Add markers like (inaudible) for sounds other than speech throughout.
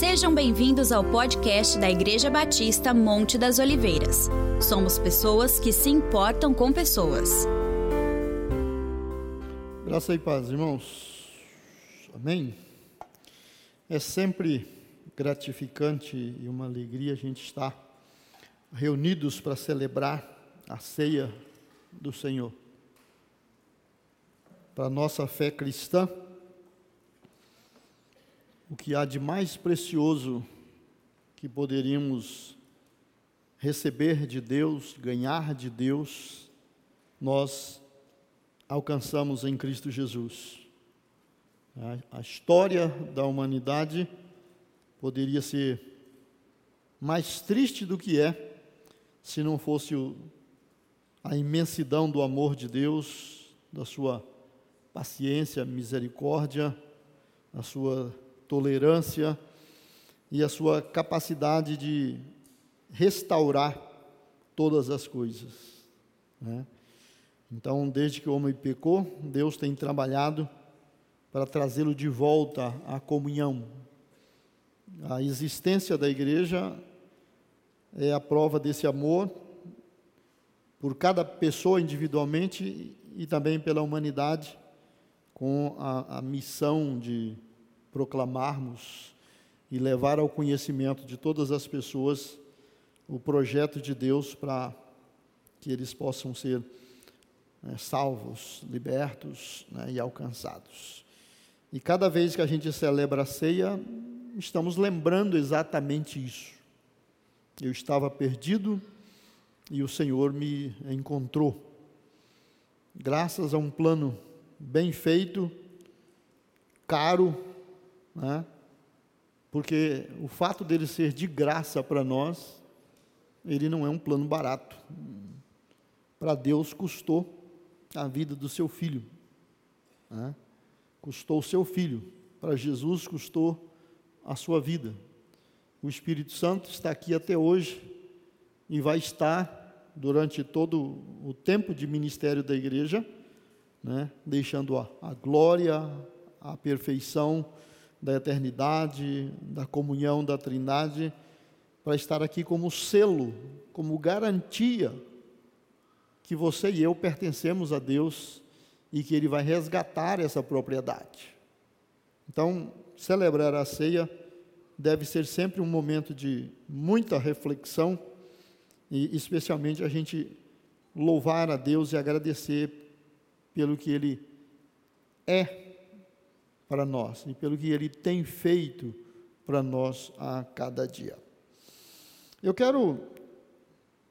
Sejam bem-vindos ao podcast da Igreja Batista Monte das Oliveiras. Somos pessoas que se importam com pessoas. Graça e paz, irmãos. Amém. É sempre gratificante e uma alegria a gente estar reunidos para celebrar a ceia do Senhor. Para a nossa fé cristã, o que há de mais precioso que poderíamos receber de Deus, ganhar de Deus, nós alcançamos em Cristo Jesus. A história da humanidade poderia ser mais triste do que é se não fosse o, a imensidão do amor de Deus, da sua paciência, misericórdia, a sua tolerância e a sua capacidade de restaurar todas as coisas. Né? Então, desde que o homem pecou, Deus tem trabalhado para trazê-lo de volta à comunhão. A existência da igreja é a prova desse amor por cada pessoa individualmente e também pela humanidade, com a, a missão de proclamarmos e levar ao conhecimento de todas as pessoas o projeto de Deus para que eles possam ser né, salvos, libertos né, e alcançados. E cada vez que a gente celebra a ceia, estamos lembrando exatamente isso. Eu estava perdido e o Senhor me encontrou. Graças a um plano bem feito, caro, né? porque o fato dele ser de graça para nós, ele não é um plano barato. Para Deus custou a vida do seu filho, né? custou o seu filho. Para Jesus custou a sua vida. O Espírito Santo está aqui até hoje e vai estar durante todo o tempo de ministério da igreja, né? deixando a, a glória, a perfeição da eternidade, da comunhão da Trindade, para estar aqui como selo, como garantia que você e eu pertencemos a Deus e que Ele vai resgatar essa propriedade. Então, celebrar a ceia deve ser sempre um momento de muita reflexão e, especialmente, a gente louvar a Deus e agradecer pelo que Ele é para nós e pelo que Ele tem feito para nós a cada dia. Eu quero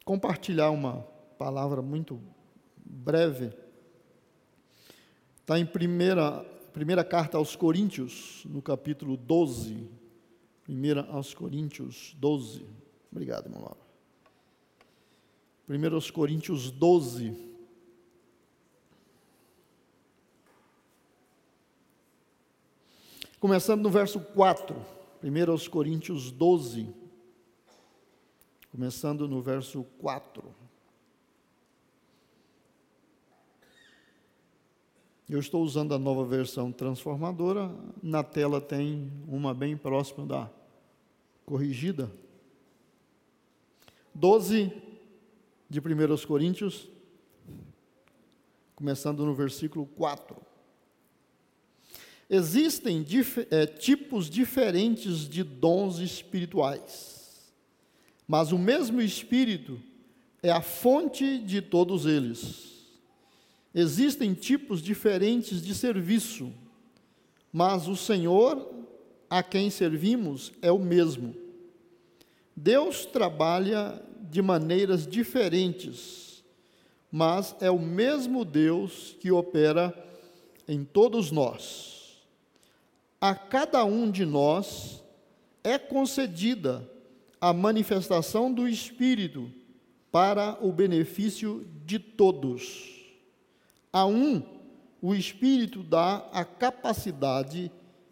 compartilhar uma palavra muito breve. Está em primeira, primeira carta aos Coríntios, no capítulo 12. Primeira aos Coríntios 12. Obrigado, irmão Laura. Primeiro aos Coríntios 12. Começando no verso 4, 1 aos Coríntios 12. Começando no verso 4. Eu estou usando a nova versão transformadora, na tela tem uma bem próxima da corrigida. 12 de 1 Coríntios, começando no versículo 4. Existem dif é, tipos diferentes de dons espirituais, mas o mesmo Espírito é a fonte de todos eles. Existem tipos diferentes de serviço, mas o Senhor a quem servimos é o mesmo. Deus trabalha de maneiras diferentes, mas é o mesmo Deus que opera em todos nós a cada um de nós é concedida a manifestação do Espírito para o benefício de todos. A um, o Espírito dá a capacidade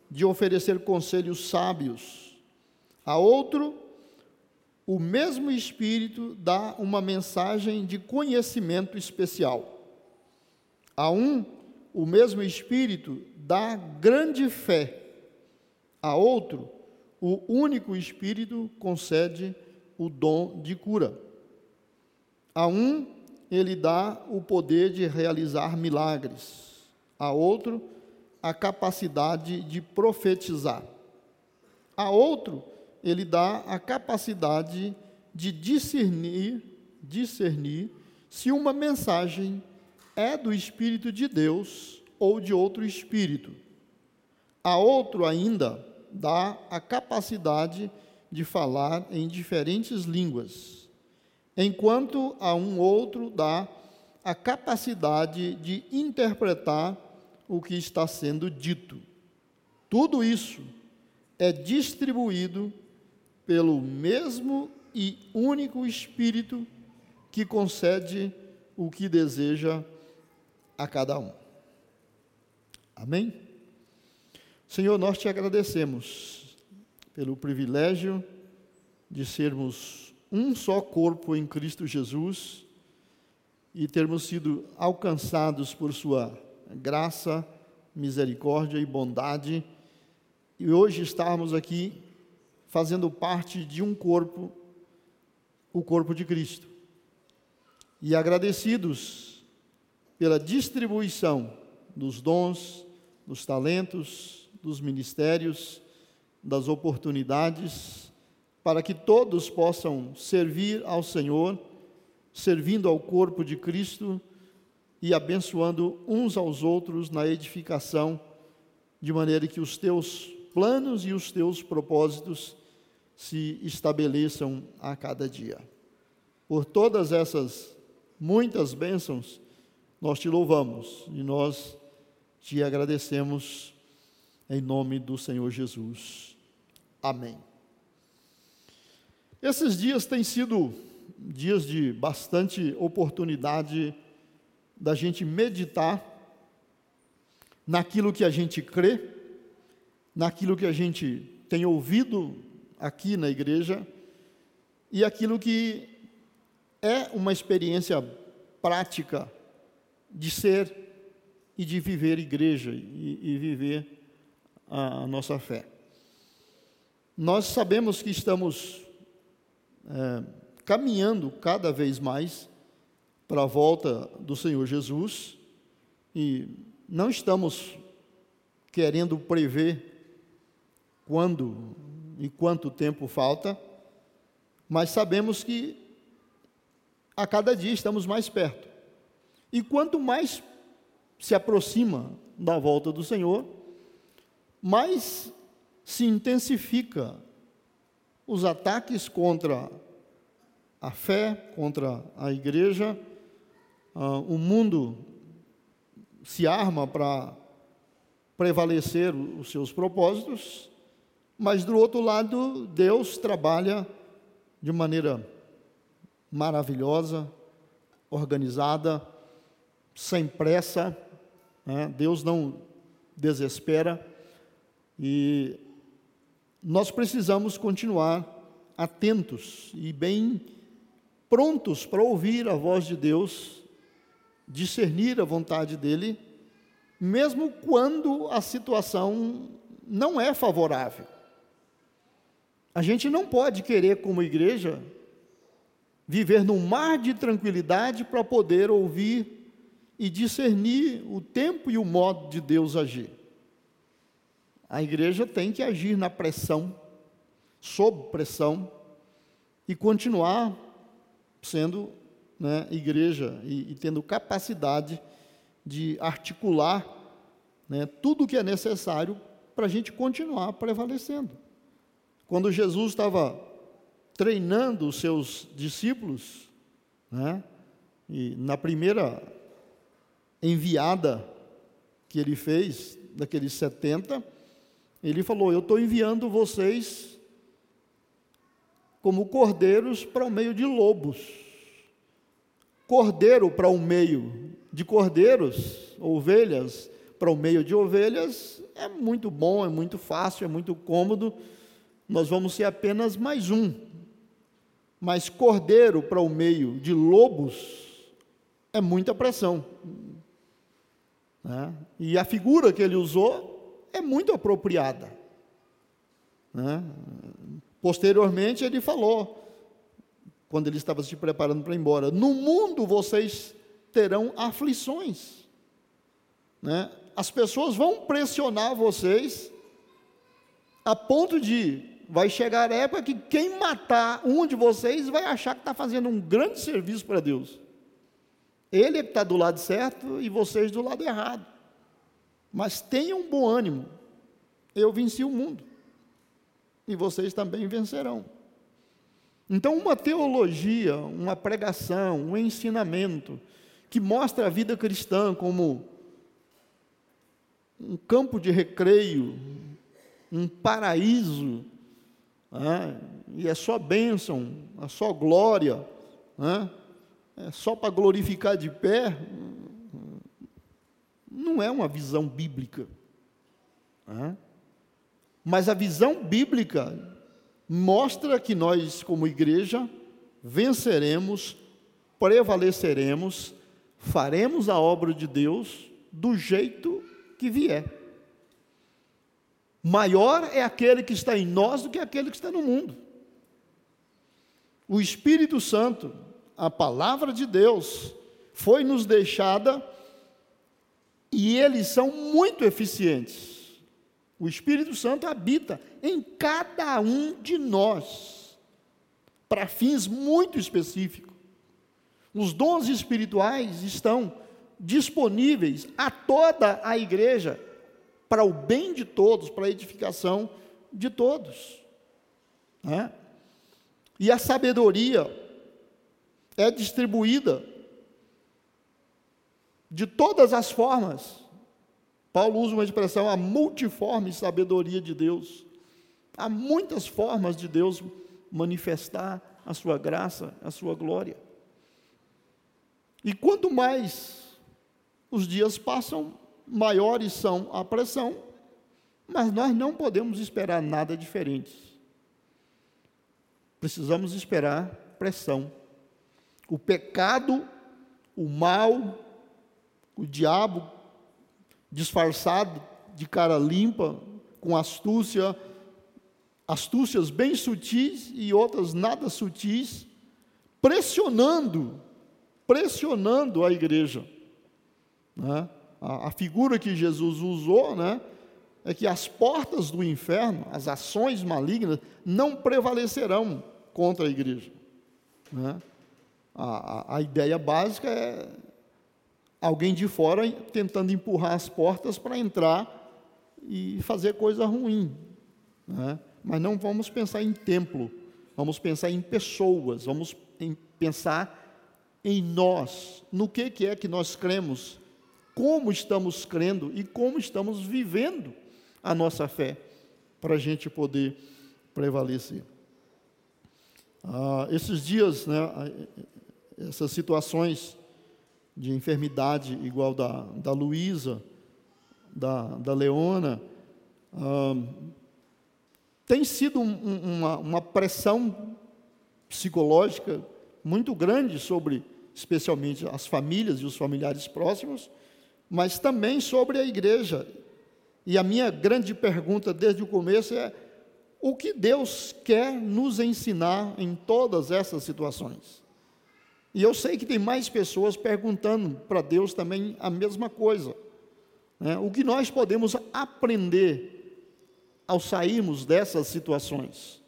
de oferecer conselhos sábios. A outro, o mesmo Espírito dá uma mensagem de conhecimento especial. A um, o mesmo Espírito dá grande fé, a outro, o único Espírito concede o dom de cura. A um, ele dá o poder de realizar milagres. A outro, a capacidade de profetizar. A outro, ele dá a capacidade de discernir, discernir se uma mensagem é do Espírito de Deus ou de outro espírito. A outro ainda dá a capacidade de falar em diferentes línguas, enquanto a um outro dá a capacidade de interpretar o que está sendo dito. Tudo isso é distribuído pelo mesmo e único Espírito que concede o que deseja a cada um. Amém? Senhor, nós te agradecemos pelo privilégio de sermos um só corpo em Cristo Jesus e termos sido alcançados por Sua graça, misericórdia e bondade, e hoje estarmos aqui fazendo parte de um corpo, o corpo de Cristo. E agradecidos pela distribuição dos dons, dos talentos, dos ministérios, das oportunidades, para que todos possam servir ao Senhor, servindo ao corpo de Cristo e abençoando uns aos outros na edificação, de maneira que os teus planos e os teus propósitos se estabeleçam a cada dia. Por todas essas muitas bênçãos, nós te louvamos e nós te agradecemos em nome do Senhor Jesus. Amém. Esses dias têm sido dias de bastante oportunidade da gente meditar naquilo que a gente crê, naquilo que a gente tem ouvido aqui na igreja e aquilo que é uma experiência prática de ser e de viver igreja e, e viver a, a, nossa fé. Nós sabemos que estamos é, caminhando cada vez mais para a volta do Senhor Jesus e não estamos querendo prever quando e quanto tempo falta, mas sabemos que a cada dia estamos mais perto. E quanto mais se aproxima da volta do Senhor, mais se intensifica os ataques contra a fé, contra a igreja. Uh, o mundo se arma para prevalecer os seus propósitos, mas do outro lado, Deus trabalha de maneira maravilhosa, organizada, sem pressa, né? Deus não desespera e nós precisamos continuar atentos e bem prontos para ouvir a voz de Deus, discernir a vontade dEle, mesmo quando a situação não é favorável. A gente não pode querer, como igreja, viver num mar de tranquilidade para poder ouvir e discernir o tempo e o modo de Deus agir. A igreja tem que agir na pressão, sob pressão, e continuar sendo né, igreja e, e, tendo capacidade de articular né, tudo o que é necessário para a gente continuar prevalecendo. Quando Jesus estava treinando os seus discípulos, né, e na primeira enviada que ele fez, daqueles 70, ele falou: Eu estou enviando vocês como cordeiros para o meio de lobos. Cordeiro para o meio de cordeiros, ovelhas para o meio de ovelhas, é muito bom, é muito fácil, é muito cômodo. Nós vamos ser apenas mais um. Mas cordeiro para o meio de lobos é muita pressão. Né? E a figura que ele usou é muito apropriada. Né? Posteriormente, ele falou, quando ele estava se preparando para ir embora: No mundo vocês terão aflições. Né? As pessoas vão pressionar vocês a ponto de vai chegar a época que quem matar um de vocês vai achar que está fazendo um grande serviço para Deus. Ele é está do lado certo e vocês do lado errado. Mas tenham bom ânimo. Eu venci o mundo. E vocês também vencerão. Então, uma teologia, uma pregação, um ensinamento que mostra a vida cristã como um campo de recreio, um paraíso, né? e é só bênção, é só glória, né? É só para glorificar de pé, não é uma visão bíblica. Né? Mas a visão bíblica mostra que nós, como igreja, venceremos, prevaleceremos, faremos a obra de Deus do jeito que vier. Maior é aquele que está em nós do que aquele que está no mundo. O Espírito Santo, a palavra de Deus, foi nos deixada e eles são muito eficientes. O Espírito Santo habita em cada um de nós, para fins muito específicos. Os dons espirituais estão disponíveis a toda a igreja, para o bem de todos, para a edificação de todos. Né? E a sabedoria é distribuída de todas as formas. Paulo usa uma expressão, a multiforme sabedoria de Deus. Há muitas formas de Deus manifestar a sua graça, a sua glória. E quanto mais os dias passam, maiores são a pressão, mas nós não podemos esperar nada diferente. Precisamos esperar pressão. O pecado, o mal, o diabo disfarçado de cara limpa, com astúcia, astúcias bem sutis e outras nada sutis, pressionando, pressionando a igreja. Né? A, a, figura que Jesus usou né, é que as portas do inferno, as ações malignas, não prevalecerão contra a igreja. Né? A, a, ideia básica é alguém de fora tentando empurrar as portas para entrar e fazer coisa ruim. Né? Mas não vamos pensar em templo, vamos pensar em pessoas, vamos em pensar em nós, no que, que é que nós cremos, como estamos crendo e como estamos vivendo a nossa fé, para a gente poder prevalecer. Ah, esses dias, né, essas situações de enfermidade igual da, da Luísa, da, da Leona, tem sido um, uma, uma pressão psicológica muito grande sobre, especialmente, as famílias e os familiares próximos, mas também sobre a igreja. E a minha grande pergunta desde o começo é: o que Deus quer nos ensinar em todas essas situações? E eu sei que tem mais pessoas perguntando para Deus também a mesma coisa. Né? O que nós podemos aprender ao sairmos dessas situações?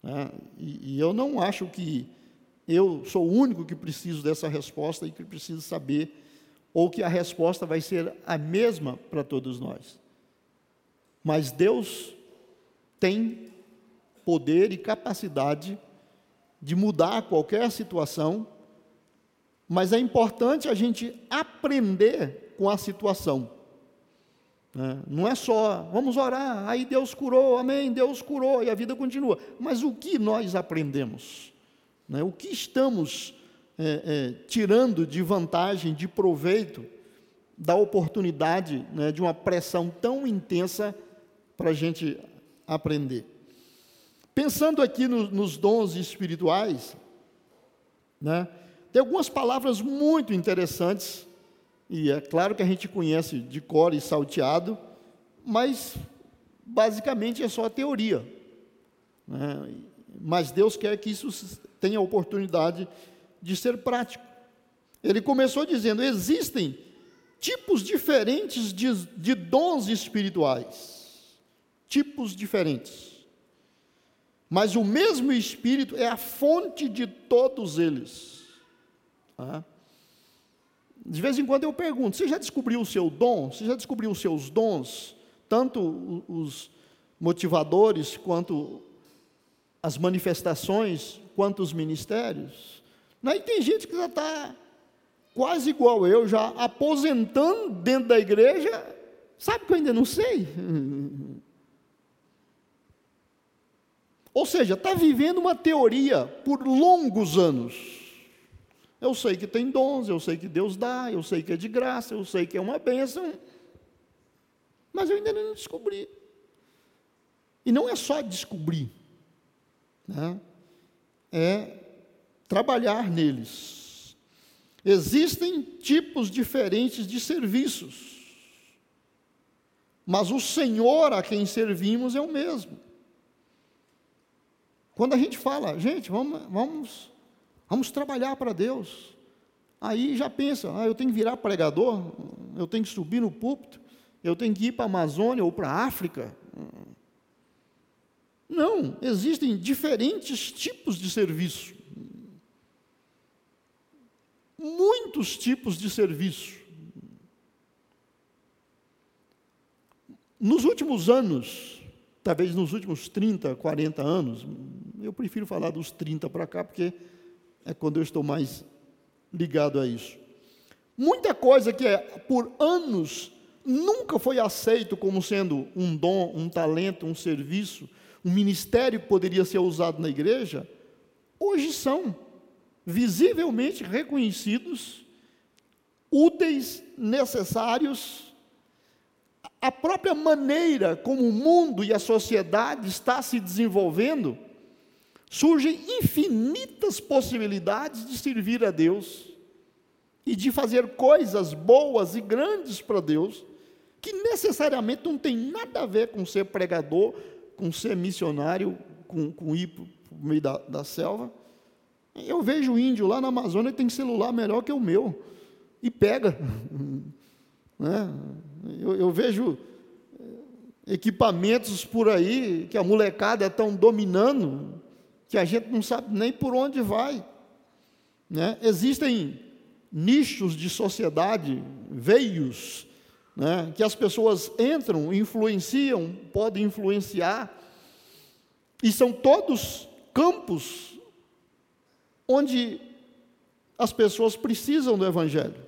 Né? E, e eu não acho que eu sou o único que preciso dessa resposta e que preciso saber, ou que a resposta vai ser a mesma para todos nós. Mas Deus tem poder e capacidade de mudar qualquer situação mas é importante a gente aprender com a situação. Né? Não é só, vamos orar, aí Deus curou, amém, Deus curou, e a vida continua. Mas o que nós aprendemos? Né? O que estamos é, é, tirando de vantagem, de proveito, da oportunidade né, de uma pressão tão intensa para a gente aprender? Pensando aqui no, nos dons espirituais, né? Tem algumas palavras muito interessantes, e é claro que a gente conhece de cor e salteado, mas basicamente é só a teoria. Né? Mas Deus quer que isso tenha oportunidade de ser prático. Ele começou dizendo: existem tipos diferentes de, de dons espirituais. Tipos diferentes. Mas o mesmo Espírito é a fonte de todos eles. De vez em quando eu pergunto: você já descobriu o seu dom? Você já descobriu os seus dons? Tanto os motivadores, quanto as manifestações, quanto os ministérios. Aí tem gente que já está quase igual eu, já aposentando dentro da igreja, sabe que eu ainda não sei? (laughs) Ou seja, está vivendo uma teoria por longos anos. Eu sei que tem dons, eu sei que Deus dá, eu sei que é de graça, eu sei que é uma bênção, mas eu ainda não descobri. E não é só descobrir, né? é trabalhar neles. Existem tipos diferentes de serviços, mas o Senhor a quem servimos é o mesmo. Quando a gente fala, gente, vamos, vamos, vamos trabalhar para Deus, aí já pensa, ah, eu tenho que virar pregador, eu tenho que subir no púlpito, eu tenho que ir para a Amazônia ou para a África. Não, existem diferentes tipos de serviço. Muitos tipos de serviço. Nos últimos anos, talvez nos últimos 30, 40 anos, eu prefiro falar dos 30 para cá, porque é quando eu estou mais ligado a isso. Muita coisa que é, por anos nunca foi aceito como sendo um dom, um talento, um serviço, um ministério que poderia ser usado na igreja, hoje são visivelmente reconhecidos, úteis, necessários. A própria maneira como o mundo e a sociedade está se desenvolvendo, surgem infinitas possibilidades de servir a Deus e de fazer coisas boas e grandes para Deus, que necessariamente não tem nada a ver com ser pregador, com ser missionário, com, com ir para o meio da, da selva. Eu vejo índio lá na Amazônia tem celular melhor que o meu, e pega. (laughs) né? eu, eu vejo eh, equipamentos por aí que a molecada estão dominando, que a gente não sabe nem por onde vai. Né? Existem nichos de sociedade, veios, né, que as pessoas entram, influenciam, podem influenciar, e são todos campos onde as pessoas precisam do Evangelho.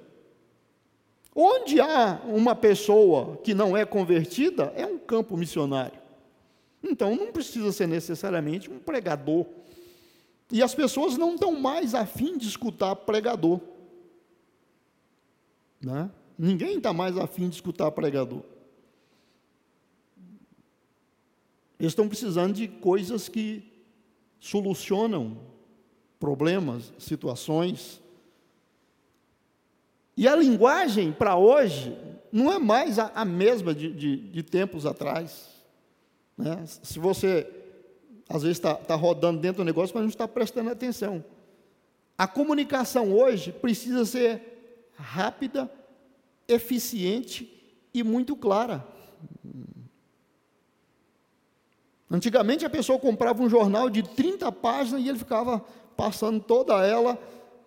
Onde há uma pessoa que não é convertida, é um campo missionário. Então não precisa ser necessariamente um pregador. E as pessoas não estão mais afim de escutar pregador. Né? Ninguém está mais afim de escutar pregador. Eles estão precisando de coisas que solucionam problemas, situações. E a linguagem para hoje não é mais a, a mesma de, de, de, tempos atrás. Né? Se você, às vezes, está tá rodando dentro do negócio, mas não está prestando atenção. A comunicação hoje precisa ser rápida, eficiente e muito clara. Antigamente a pessoa comprava um jornal de 30 páginas e ele ficava passando toda ela,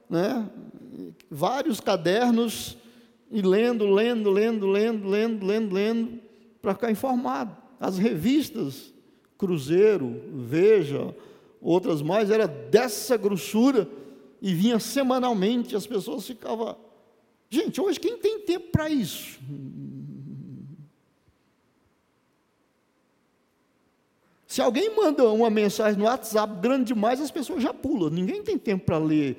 né, vários cadernos e lendo, lendo, lendo, lendo, lendo, lendo, lendo, para ficar informado. As revistas, Cruzeiro, Veja, outras mais, era dessa grossura e vinha semanalmente, as pessoas ficavam Gente, hoje quem tem tempo para isso? Se alguém manda uma mensagem no WhatsApp grande demais, as pessoas já pulam. Ninguém tem tempo para ler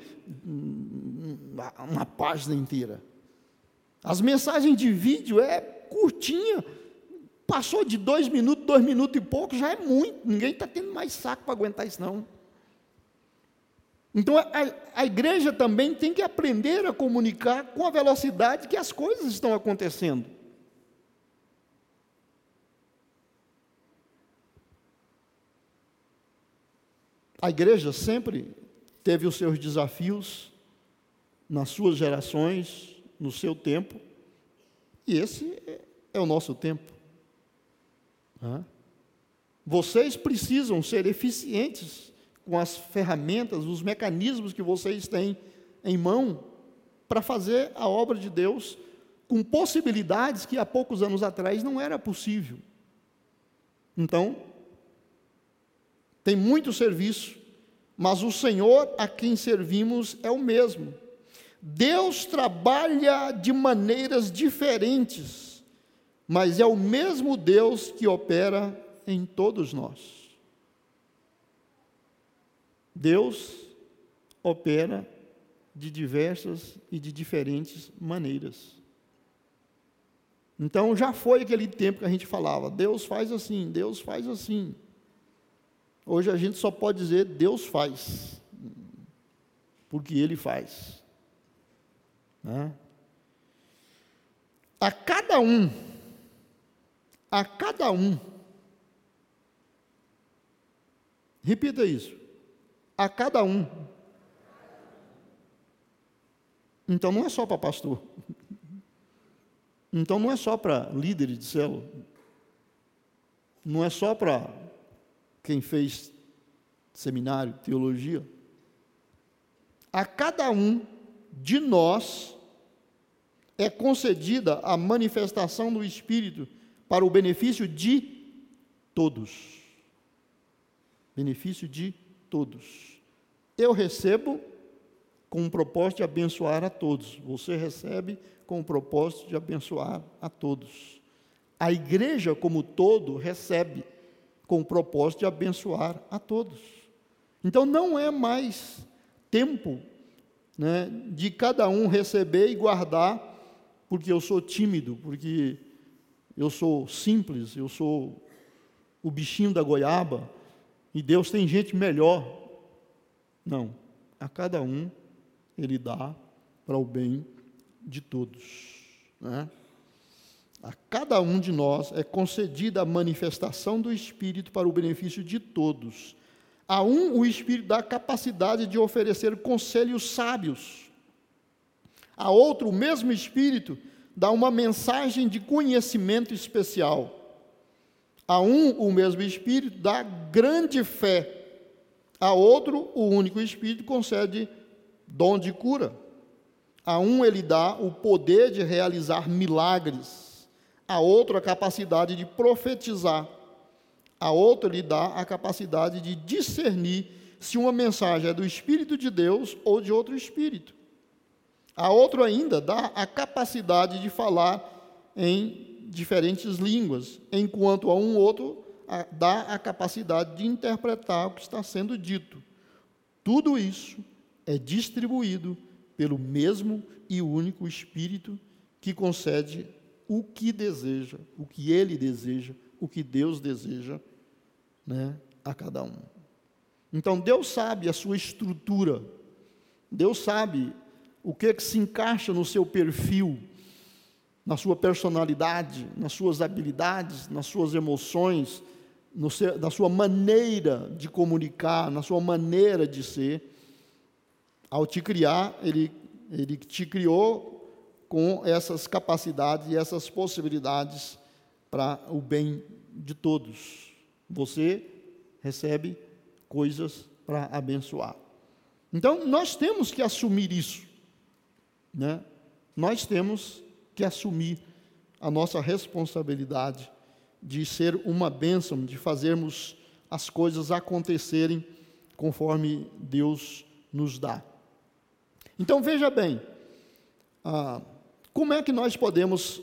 uma página inteira. As mensagens de vídeo é curtinha. Passou de dois minutos, dois minutos e pouco, já é muito. Ninguém está tendo mais saco para aguentar isso, não. Então a, a, igreja também tem que aprender a comunicar com a velocidade que as coisas estão acontecendo. a igreja sempre teve os seus desafios nas suas gerações, no seu tempo, e esse é o nosso tempo. Vocês precisam ser eficientes com as ferramentas, os mecanismos que vocês têm em mão para fazer a obra de Deus com possibilidades que há poucos anos atrás não era possível. Então, tem muito serviço, mas o Senhor a quem servimos é o mesmo. Deus trabalha de maneiras diferentes, mas é o mesmo Deus que opera em todos nós. Deus opera de diversas e de diferentes maneiras. Então já foi aquele tempo que a gente falava, Deus faz assim, Deus faz assim. Hoje a gente só pode dizer Deus faz, porque Ele faz. Né? A cada um, a cada um, repita isso, a cada um. Então não é só para pastor. Então não é só para líderes de célula. Não é só para quem fez seminário, teologia. A cada um de nós é concedida a manifestação do Espírito para o benefício de todos. Benefício de todos. Eu recebo com o propósito de abençoar a todos. Você recebe com o propósito de abençoar a todos. A igreja, como todo, recebe com o propósito de abençoar a todos. Então, não é mais tempo né, de cada um receber e guardar, porque eu sou tímido, porque eu sou simples, eu sou o bichinho da goiaba, e Deus tem gente melhor. Não, a cada um Ele dá para o bem de todos. Né? A cada um de nós é concedida a manifestação do Espírito para o benefício de todos. A um, o Espírito dá a capacidade de oferecer conselhos sábios. A outro, o mesmo Espírito dá uma mensagem de conhecimento especial. A um, o mesmo Espírito dá grande fé. A outro, o único Espírito concede dom de cura. A um ele dá o poder de realizar milagres, a outro a capacidade de profetizar, a outro lhe dá a capacidade de discernir se uma mensagem é do Espírito de Deus ou de outro Espírito. A outro ainda dá a capacidade de falar em diferentes línguas, enquanto a um outro dá a capacidade de interpretar o que está sendo dito. Tudo isso é distribuído pelo mesmo e único Espírito que concede o que deseja, o que ele deseja, o que Deus deseja né, a cada um. Então Deus sabe a sua estrutura, Deus sabe o que, que se encaixa no seu perfil, na sua personalidade, nas suas habilidades, nas suas emoções, seu, na sua maneira de comunicar, na sua maneira de ser ao te criar, ele, ele te criou com essas capacidades e essas possibilidades para o bem de todos. Você recebe coisas para abençoar. Então, nós temos que assumir isso. Né? Nós temos que assumir a nossa responsabilidade de ser uma bênção, de fazermos as coisas acontecerem conforme Deus nos dá. Então veja bem, ah, como é que nós podemos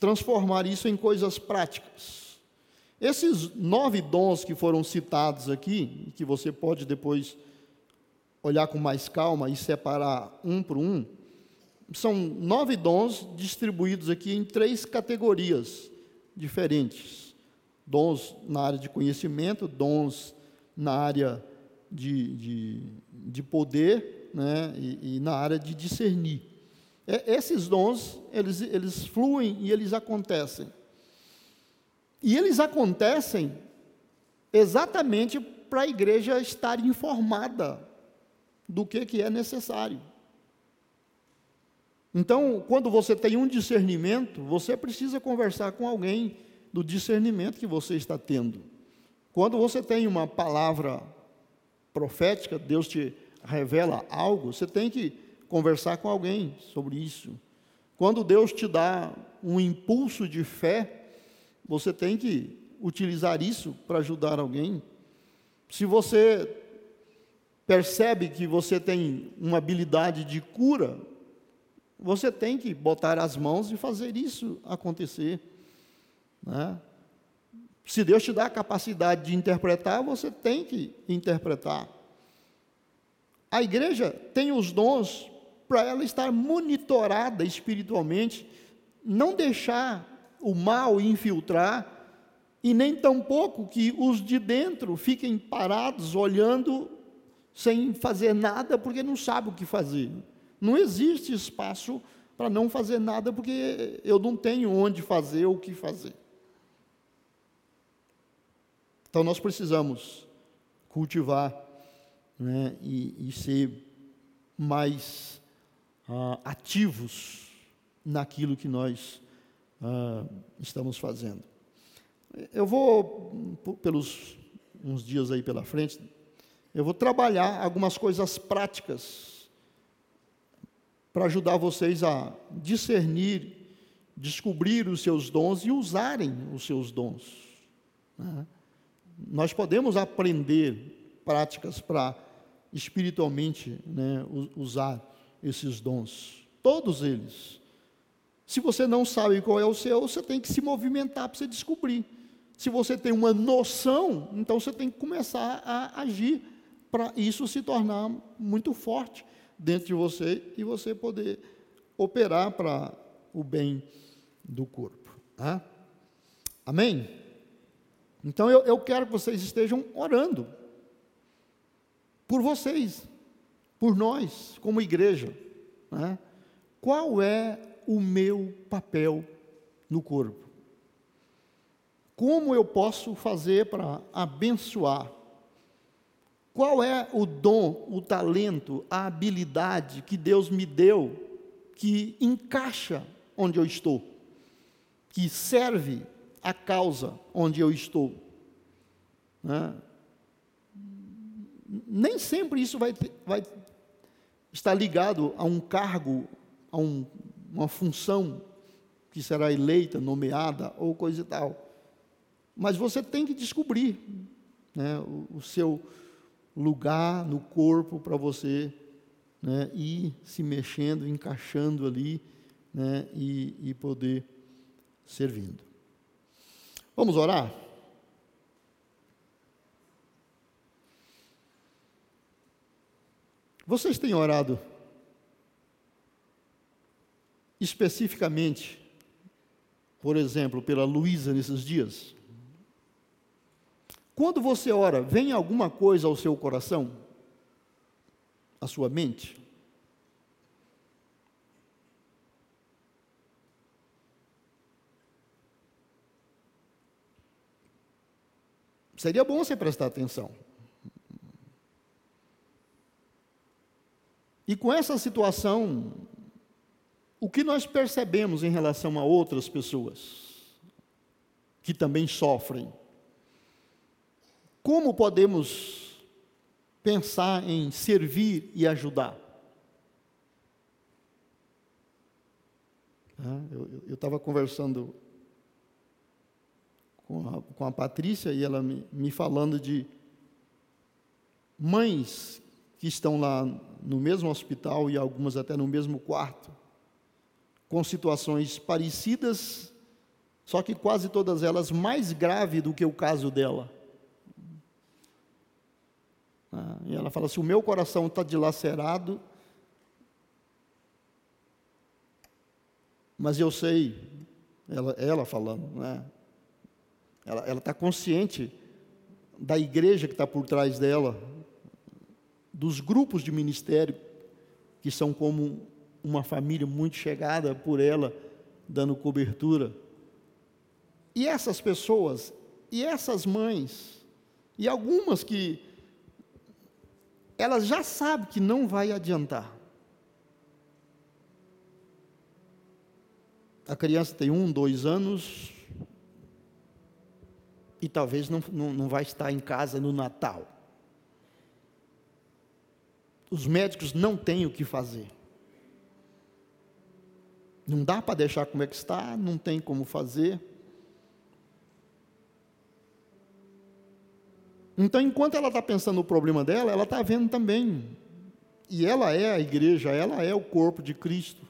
transformar isso em coisas práticas? Esses nove dons que foram citados aqui, que você pode depois olhar com mais calma e separar um por um, são nove dons distribuídos aqui em três categorias diferentes: dons na área de conhecimento, dons na área de, de, de poder né, e, e na área de discernir. É, esses dons, eles, eles fluem e eles acontecem. E eles acontecem exatamente para a igreja estar informada do que, que é necessário. Então, quando você tem um discernimento, você precisa conversar com alguém do discernimento que você está tendo. Quando você tem uma palavra profética, Deus te revela algo, você tem que conversar com alguém sobre isso. Quando Deus te dá um impulso de fé, você tem que utilizar isso para ajudar alguém. Se você percebe que você tem uma habilidade de cura, você tem que botar as mãos e fazer isso acontecer. Né? Se Deus te dá a capacidade de interpretar, você tem que interpretar. A igreja tem os dons para ela estar monitorada espiritualmente, não deixar o mal infiltrar, e nem tampouco que os de dentro fiquem parados olhando sem fazer nada porque não sabe o que fazer. Não existe espaço para não fazer nada porque eu não tenho onde fazer ou o que fazer. Então nós precisamos cultivar né, e, e, ser mais ah, ativos naquilo que nós ah, estamos fazendo. Eu vou, pelos uns dias aí pela frente, eu vou trabalhar algumas coisas práticas para ajudar vocês a discernir, descobrir os seus dons e usarem os seus dons. Né? Nós podemos aprender práticas para espiritualmente né, usar esses dons, todos eles. Se você não sabe qual é o seu, você tem que se movimentar para você descobrir. Se você tem uma noção, então você tem que começar a agir para isso se tornar muito forte dentro de você e você poder operar para o bem do corpo. Tá? Amém? Então eu, eu quero que vocês estejam orando por vocês, por nós, como igreja. Né? Qual é o meu papel no corpo? Como eu posso fazer para abençoar? Qual é o dom, o talento, a habilidade que Deus me deu que encaixa onde eu estou, que serve a causa onde eu estou? Né? Nem sempre isso vai, vai estar ligado a um cargo, a um, uma função que será eleita, nomeada ou coisa e tal. Mas você tem que descobrir né, o, o, seu lugar no corpo para você né, ir se mexendo, encaixando ali né, e, e poder servindo. Vamos orar? Vocês têm orado especificamente, por exemplo, pela Luísa nesses dias? Quando você ora, vem alguma coisa ao seu coração? À sua mente? Seria bom você prestar atenção. E com essa situação, o que nós percebemos em relação a outras pessoas que também sofrem? Como podemos pensar em servir e ajudar? Eu estava conversando com a, com a Patrícia e ela me, me falando de mães que estão lá no mesmo hospital e algumas até no mesmo quarto, com situações parecidas, só que quase todas elas mais graves do que o caso dela. Ah, e ela fala: se o meu coração está dilacerado, mas eu sei, ela, ela falando, né? ela está consciente da igreja que está por trás dela, dos grupos de ministério, que são como uma família muito chegada por ela, dando cobertura. E essas pessoas, e essas mães, E algumas que elas já sabem que não vai adiantar. A criança tem um, dois anos e talvez não, não, não vai estar em casa no Natal. Os médicos não têm o que fazer. Não dá para deixar como é que está, não tem como fazer. Então, enquanto ela está pensando no problema dela, ela está vendo também. E ela é a igreja, ela é o corpo de Cristo.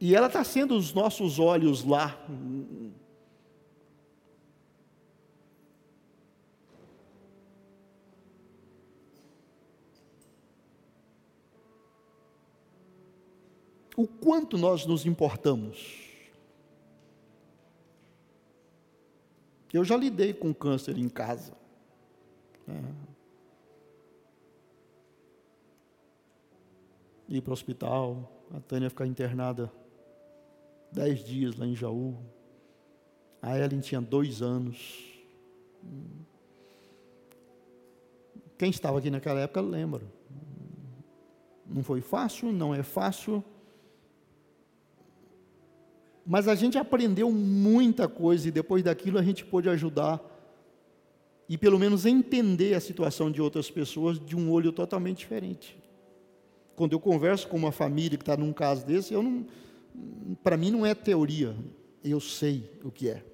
E ela está sendo os nossos olhos lá. O quanto nós nos importamos. Eu já lidei com câncer em casa. É. Ir para o hospital, a Tânia ficar internada dez dias lá em Jaú. A Ellen tinha dois anos. Quem estava aqui naquela época lembra. Não foi fácil, não é fácil. Mas a gente aprendeu muita coisa e depois daquilo a gente pôde ajudar e pelo menos entender a situação de outras pessoas de um olho totalmente diferente. Quando eu converso com uma família que está num caso desse, eu não, para mim não é teoria, eu sei o que é.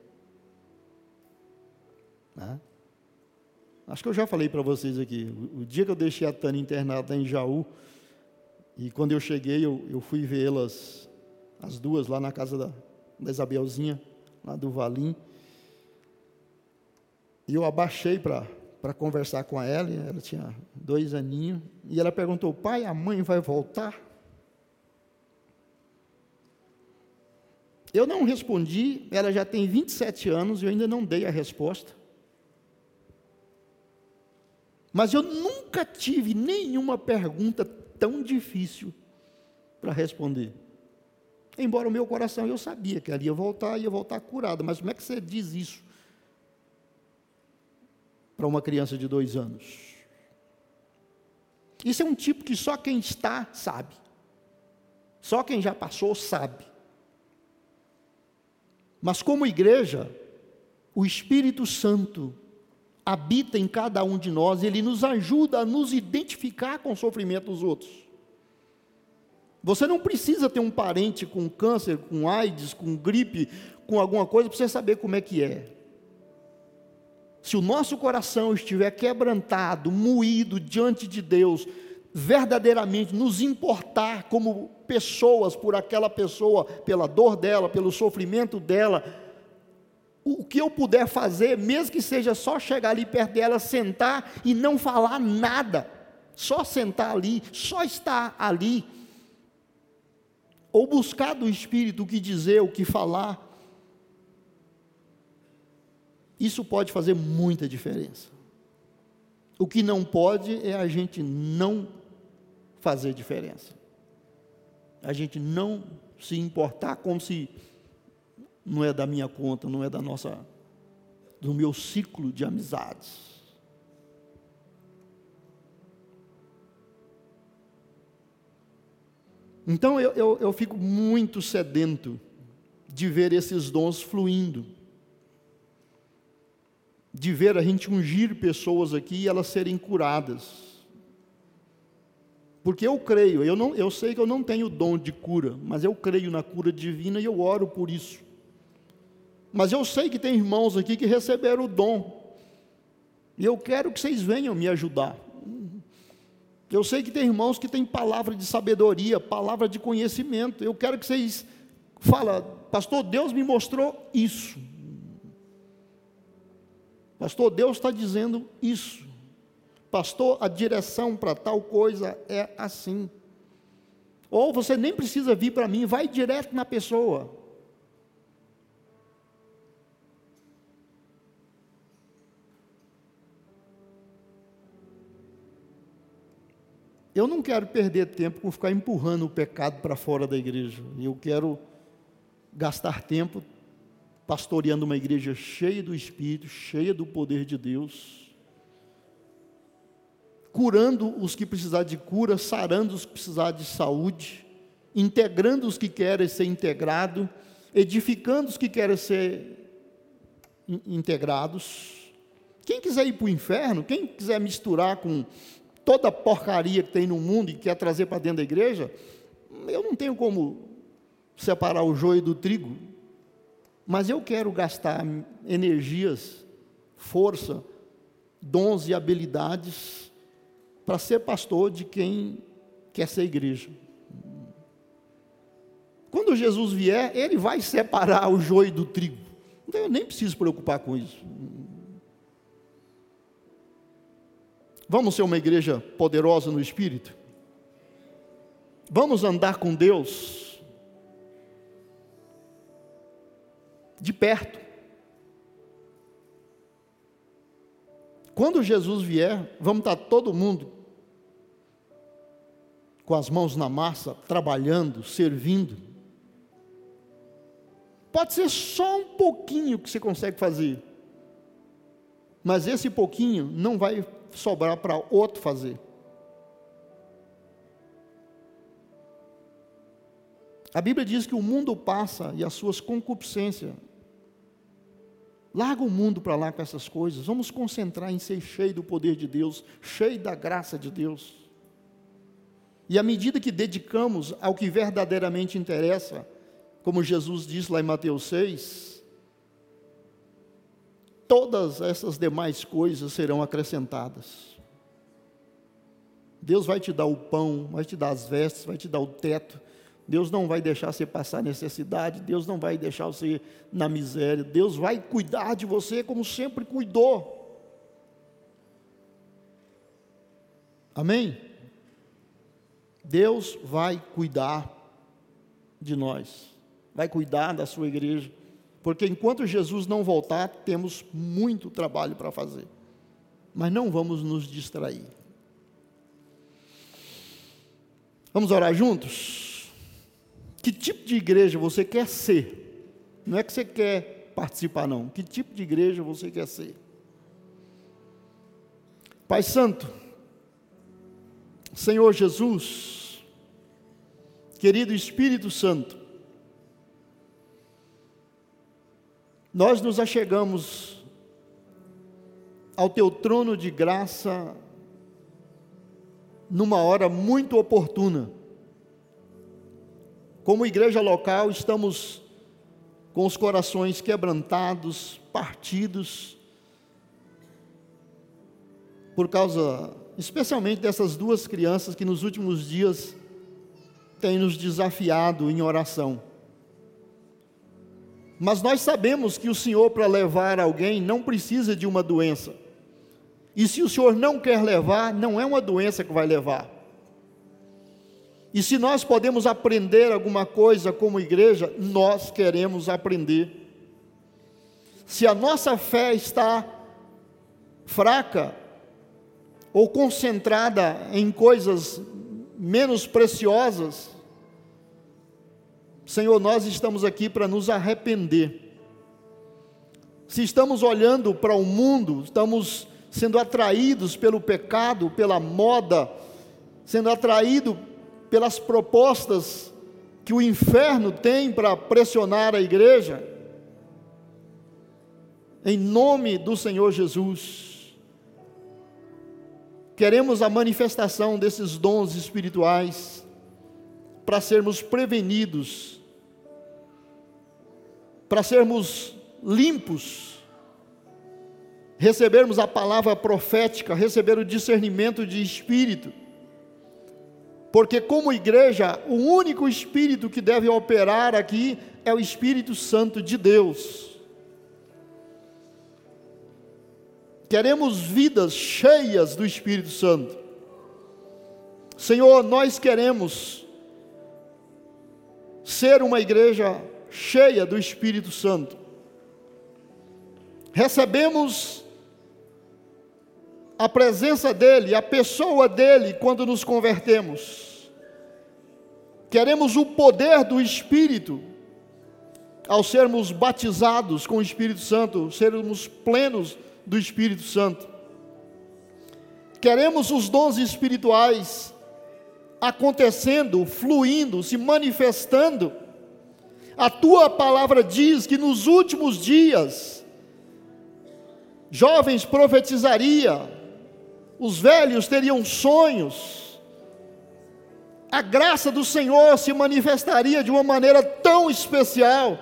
Né? Acho que eu já falei para vocês aqui. O, dia que eu deixei a Tânia internada em Jaú, e quando eu cheguei, eu, eu fui vê-las as duas lá na casa da, da Isabelzinha, lá do Valim. E eu abaixei para conversar com ela, ela tinha dois aninhos, e ela perguntou: pai, a mãe vai voltar? Eu não respondi, ela já tem 27 anos e eu ainda não dei a resposta. Mas eu nunca tive nenhuma pergunta tão difícil para responder. Embora o meu coração eu sabia que ela ia voltar, ia voltar curada, mas como é que você diz isso para uma criança de dois anos? Isso é um tipo que só quem está sabe, só quem já passou sabe. Mas como igreja, o Espírito Santo habita em cada um de nós, ele nos ajuda a nos identificar com o sofrimento dos outros. Você não precisa ter um parente com câncer, com AIDS, com gripe, com alguma coisa para você saber como é que é. Se o nosso coração estiver quebrantado, moído diante de Deus, verdadeiramente nos importar como pessoas por aquela pessoa, pela dor dela, pelo sofrimento dela, o que eu puder fazer, mesmo que seja só chegar ali perto dela, sentar e não falar nada, só sentar ali, só estar ali, ou buscar do Espírito o que dizer, o que falar, isso pode fazer muita diferença. O que não pode é a gente não fazer diferença. A gente não se importar como se não é da minha conta, não é da nossa do meu ciclo de amizades. Então eu, eu, eu fico muito sedento de ver esses dons fluindo, de ver a gente ungir pessoas aqui e elas serem curadas. Porque eu creio, eu, não, eu sei que eu não tenho dom de cura, mas eu creio na cura divina e eu oro por isso. Mas eu sei que tem irmãos aqui que receberam o dom, e eu quero que vocês venham me ajudar. Eu sei que tem irmãos que têm palavra de sabedoria, palavra de conhecimento. Eu quero que vocês falem, pastor, Deus me mostrou isso. Pastor, Deus está dizendo isso. Pastor, a direção para tal coisa é assim. Ou você nem precisa vir para mim, vai direto na pessoa. Eu não quero perder tempo com ficar empurrando o pecado para fora da igreja. Eu quero gastar tempo pastoreando uma igreja cheia do Espírito, cheia do poder de Deus, curando os que precisar de cura, sarando os que precisar de saúde, integrando os que querem ser integrados, edificando os que querem ser integrados. Quem quiser ir para o inferno, quem quiser misturar com toda porcaria que tem no mundo e quer trazer para dentro da igreja, eu não tenho como separar o joio do trigo, mas eu quero gastar energias, força, dons e habilidades para ser pastor de quem quer ser igreja. Quando Jesus vier, ele vai separar o joio do trigo. Então eu nem preciso preocupar com isso. Vamos ser uma igreja poderosa no espírito? Vamos andar com Deus de perto. Quando Jesus vier, vamos estar todo mundo com as mãos na massa, trabalhando, servindo. Pode ser só um pouquinho que você consegue fazer, mas esse pouquinho não vai sobrar para outro fazer. A Bíblia diz que o mundo passa e as suas concupiscências. Larga o mundo para lá com essas coisas. Vamos concentrar em ser cheio do poder de Deus, cheio da graça de Deus. E à medida que dedicamos ao que verdadeiramente interessa, como Jesus diz lá em Mateus 6, todas essas demais coisas serão acrescentadas. Deus vai te dar o pão, vai te dar as vestes, vai te dar o teto, Deus não vai deixar você passar necessidade, Deus não vai deixar você na miséria, Deus vai cuidar de você como sempre cuidou. Amém? Deus vai cuidar de nós, vai cuidar da sua igreja, porque enquanto Jesus não voltar, temos muito trabalho para fazer, mas não vamos nos distrair. Vamos orar juntos? Que tipo de igreja você quer ser? Não é que você quer participar, não. Que tipo de igreja você quer ser? Pai Santo, Senhor Jesus, querido Espírito Santo, nós nos achegamos ao teu trono de graça numa hora muito oportuna como igreja local, estamos com os corações quebrantados, partidos, por causa, especialmente dessas duas crianças que nos últimos dias têm nos desafiado em oração. Mas nós sabemos que o Senhor, para levar alguém, não precisa de uma doença. E se o Senhor não quer levar, não é uma doença que vai levar. E se nós podemos aprender alguma coisa como igreja, nós queremos aprender. Se a nossa fé está fraca ou concentrada em coisas menos preciosas, Senhor, nós estamos aqui para nos arrepender. Se estamos olhando para o mundo, estamos sendo atraídos pelo pecado, pela moda, sendo atraídos pelas propostas que o inferno tem para pressionar a igreja, em nome do Senhor Jesus, queremos a manifestação desses dons espirituais para sermos prevenidos, para sermos limpos, recebermos a palavra profética, receber o discernimento de espírito porque, como igreja, o único Espírito que deve operar aqui é o Espírito Santo de Deus. Queremos vidas cheias do Espírito Santo. Senhor, nós queremos ser uma igreja cheia do Espírito Santo. Recebemos a presença dEle, a pessoa dEle, quando nos convertemos. Queremos o poder do Espírito, ao sermos batizados com o Espírito Santo, sermos plenos do Espírito Santo. Queremos os dons espirituais acontecendo, fluindo, se manifestando. A tua palavra diz que nos últimos dias, jovens profetizaria, os velhos teriam sonhos, a graça do Senhor se manifestaria de uma maneira tão especial.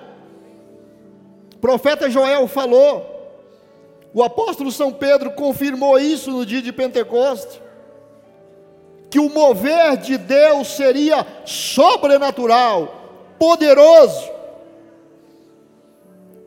O profeta Joel falou, o apóstolo São Pedro confirmou isso no dia de Pentecostes, que o mover de Deus seria sobrenatural, poderoso.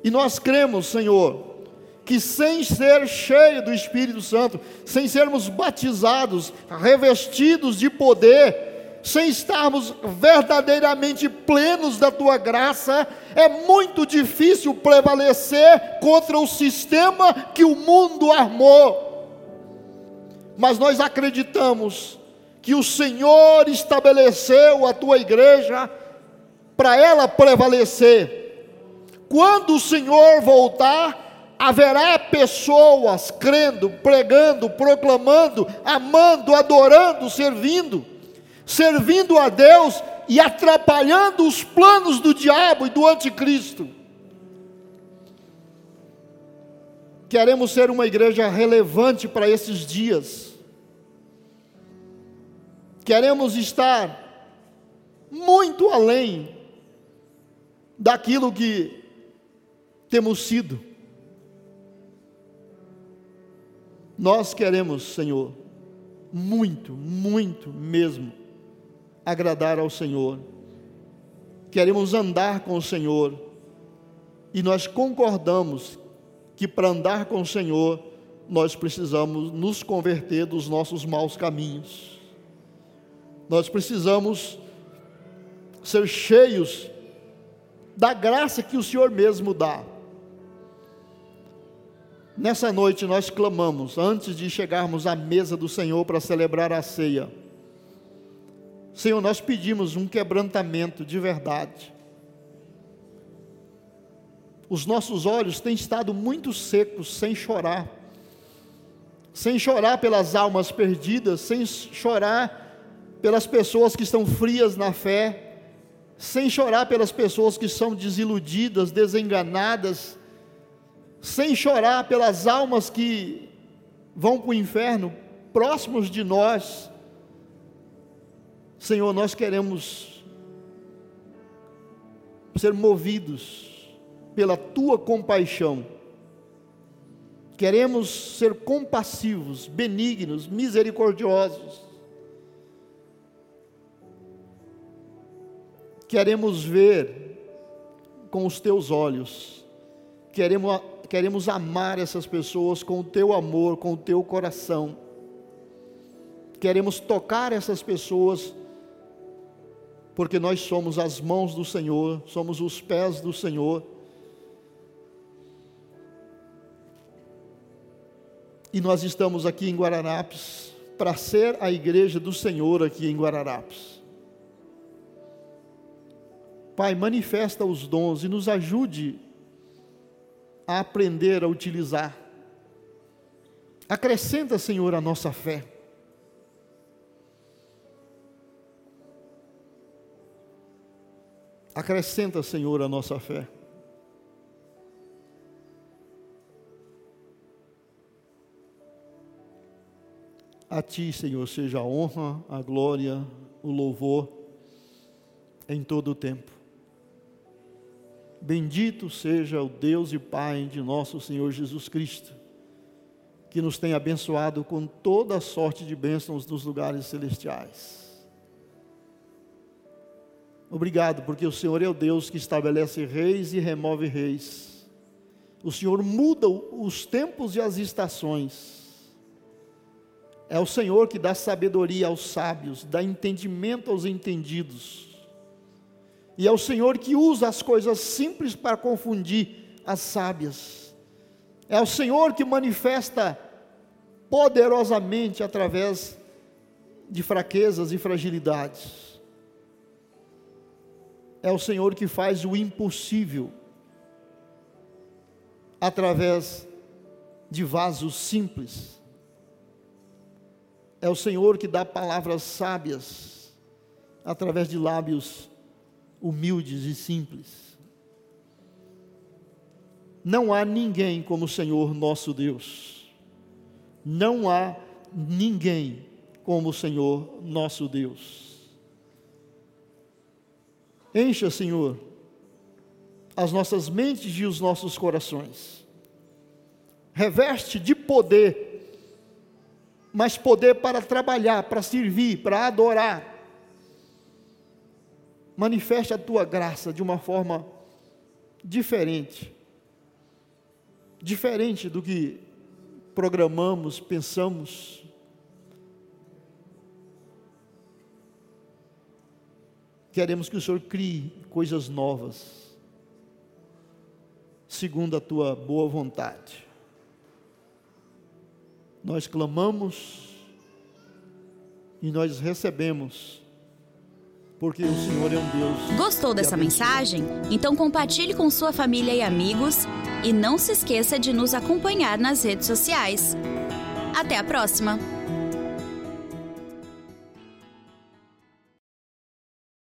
E nós cremos, Senhor, que sem ser cheio do Espírito Santo, sem sermos batizados, revestidos de poder, sem estarmos verdadeiramente plenos da tua graça, é muito difícil prevalecer contra o sistema que o mundo armou. Mas nós acreditamos que o Senhor estabeleceu a tua igreja para ela prevalecer. Quando o Senhor voltar, haverá pessoas crendo, pregando, proclamando, amando, adorando, servindo, servindo a Deus e atrapalhando os planos do diabo e do anticristo. Queremos ser uma igreja relevante para esses dias. Queremos estar muito além daquilo que temos sido. Nós queremos, Senhor, muito, muito mesmo, agradar ao Senhor. Queremos andar com o Senhor. E nós concordamos que para andar com o Senhor, nós precisamos nos converter dos nossos maus caminhos. Nós precisamos ser cheios da graça que o Senhor mesmo dá. Nessa noite nós clamamos, antes de chegarmos à mesa do Senhor para celebrar a ceia. Senhor, nós pedimos um quebrantamento de verdade. Os nossos olhos têm estado muito secos, sem chorar. Sem chorar pelas almas perdidas, sem chorar pelas pessoas que estão frias na fé, sem chorar pelas pessoas que são desiludidas, desenganadas, sem chorar pelas almas que vão para o inferno, próximos de nós. Senhor, nós queremos ser movidos pela tua compaixão. Queremos ser compassivos, benignos, misericordiosos. Queremos ver com os teus olhos. Queremos queremos amar essas pessoas com o teu amor, com o teu coração. Queremos tocar essas pessoas, porque nós somos as mãos do Senhor, somos os pés do Senhor. E nós estamos aqui em Guararapes para ser a igreja do Senhor aqui em Guararapes. Pai, manifesta os dons e nos ajude a aprender a utilizar. Acrescenta, Senhor, a nossa fé. Acrescenta, Senhor, a nossa fé. A Ti, Senhor, seja a honra, a glória, o louvor em todo o tempo. Bendito seja o Deus e Pai de nosso Senhor Jesus Cristo, que nos tem abençoado com toda sorte de bênçãos nos lugares celestiais. Obrigado, porque o Senhor é o Deus que estabelece reis e remove reis. O Senhor muda os tempos e as estações. É o Senhor que dá sabedoria aos sábios, dá entendimento aos entendidos. E é o Senhor que usa as coisas simples para confundir as sábias. É o Senhor que manifesta poderosamente através de fraquezas e fragilidades. É o Senhor que faz o impossível através de vasos simples. É o Senhor que dá palavras sábias através de lábios humildes e simples. Não há ninguém como o Senhor nosso Deus. Não há ninguém como o Senhor nosso Deus. Encha, Senhor, as nossas mentes e os nossos corações. Reveste de poder, mas poder para trabalhar, para servir, para adorar. Manifeste a tua graça de uma forma diferente. Diferente do que programamos, pensamos. Queremos que o Senhor crie coisas novas, segundo a tua boa vontade. Nós clamamos e nós recebemos, porque o Senhor é um Deus. Gostou dessa mensagem? Então compartilhe com sua família e amigos e não se esqueça de nos acompanhar nas redes sociais. Até a próxima!